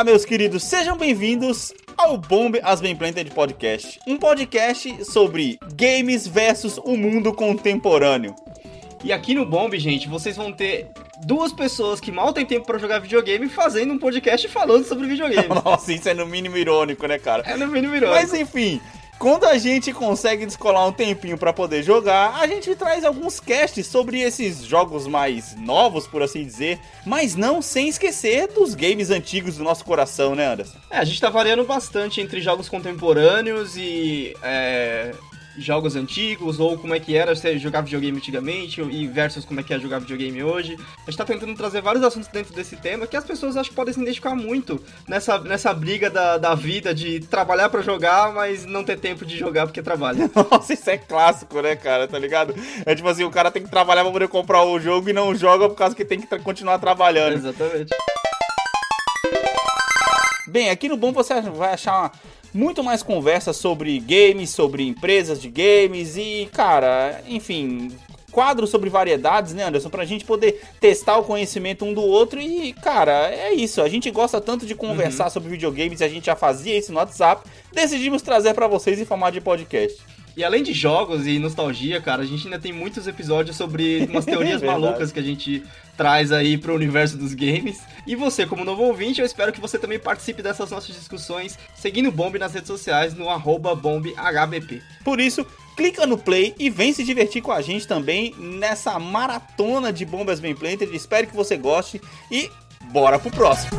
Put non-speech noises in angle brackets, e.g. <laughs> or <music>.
Olá, meus queridos, sejam bem-vindos ao Bomb As Bem Planted Podcast, um podcast sobre games versus o mundo contemporâneo. E aqui no Bomb, gente, vocês vão ter duas pessoas que mal têm tempo para jogar videogame fazendo um podcast falando sobre videogame. <laughs> Nossa, isso é no mínimo irônico, né, cara? É no mínimo irônico. Mas enfim, quando a gente consegue descolar um tempinho para poder jogar, a gente traz alguns casts sobre esses jogos mais novos, por assim dizer, mas não sem esquecer dos games antigos do nosso coração, né, Anderson? É, a gente tá variando bastante entre jogos contemporâneos e é, jogos antigos, ou como é que era você jogar videogame antigamente, e versus como é que é jogar videogame hoje. A gente tá tentando trazer vários assuntos dentro desse tema que as pessoas acho que podem se identificar muito nessa, nessa briga da, da vida de trabalhar para jogar, mas não ter tempo de jogar porque trabalha. <laughs> Nossa, isso é clássico, né, cara? Tá ligado? É tipo assim, o cara tem que trabalhar pra poder comprar o jogo e não joga por causa que tem que continuar trabalhando. Exatamente. Bem, aqui no Bom você vai achar uma muito mais conversa sobre games, sobre empresas de games e, cara, enfim, quadros sobre variedades, né, Anderson? Pra gente poder testar o conhecimento um do outro e, cara, é isso. A gente gosta tanto de conversar uhum. sobre videogames e a gente já fazia isso no WhatsApp. Decidimos trazer para vocês em formato de podcast. E além de jogos e nostalgia, cara, a gente ainda tem muitos episódios sobre <laughs> umas teorias malucas que a gente traz aí pro universo dos games. E você, como novo ouvinte, eu espero que você também participe dessas nossas discussões seguindo o Bomb nas redes sociais no arroba BombHBP. Por isso, clica no play e vem se divertir com a gente também nessa maratona de bombas bem planted. Espero que você goste e bora pro próximo.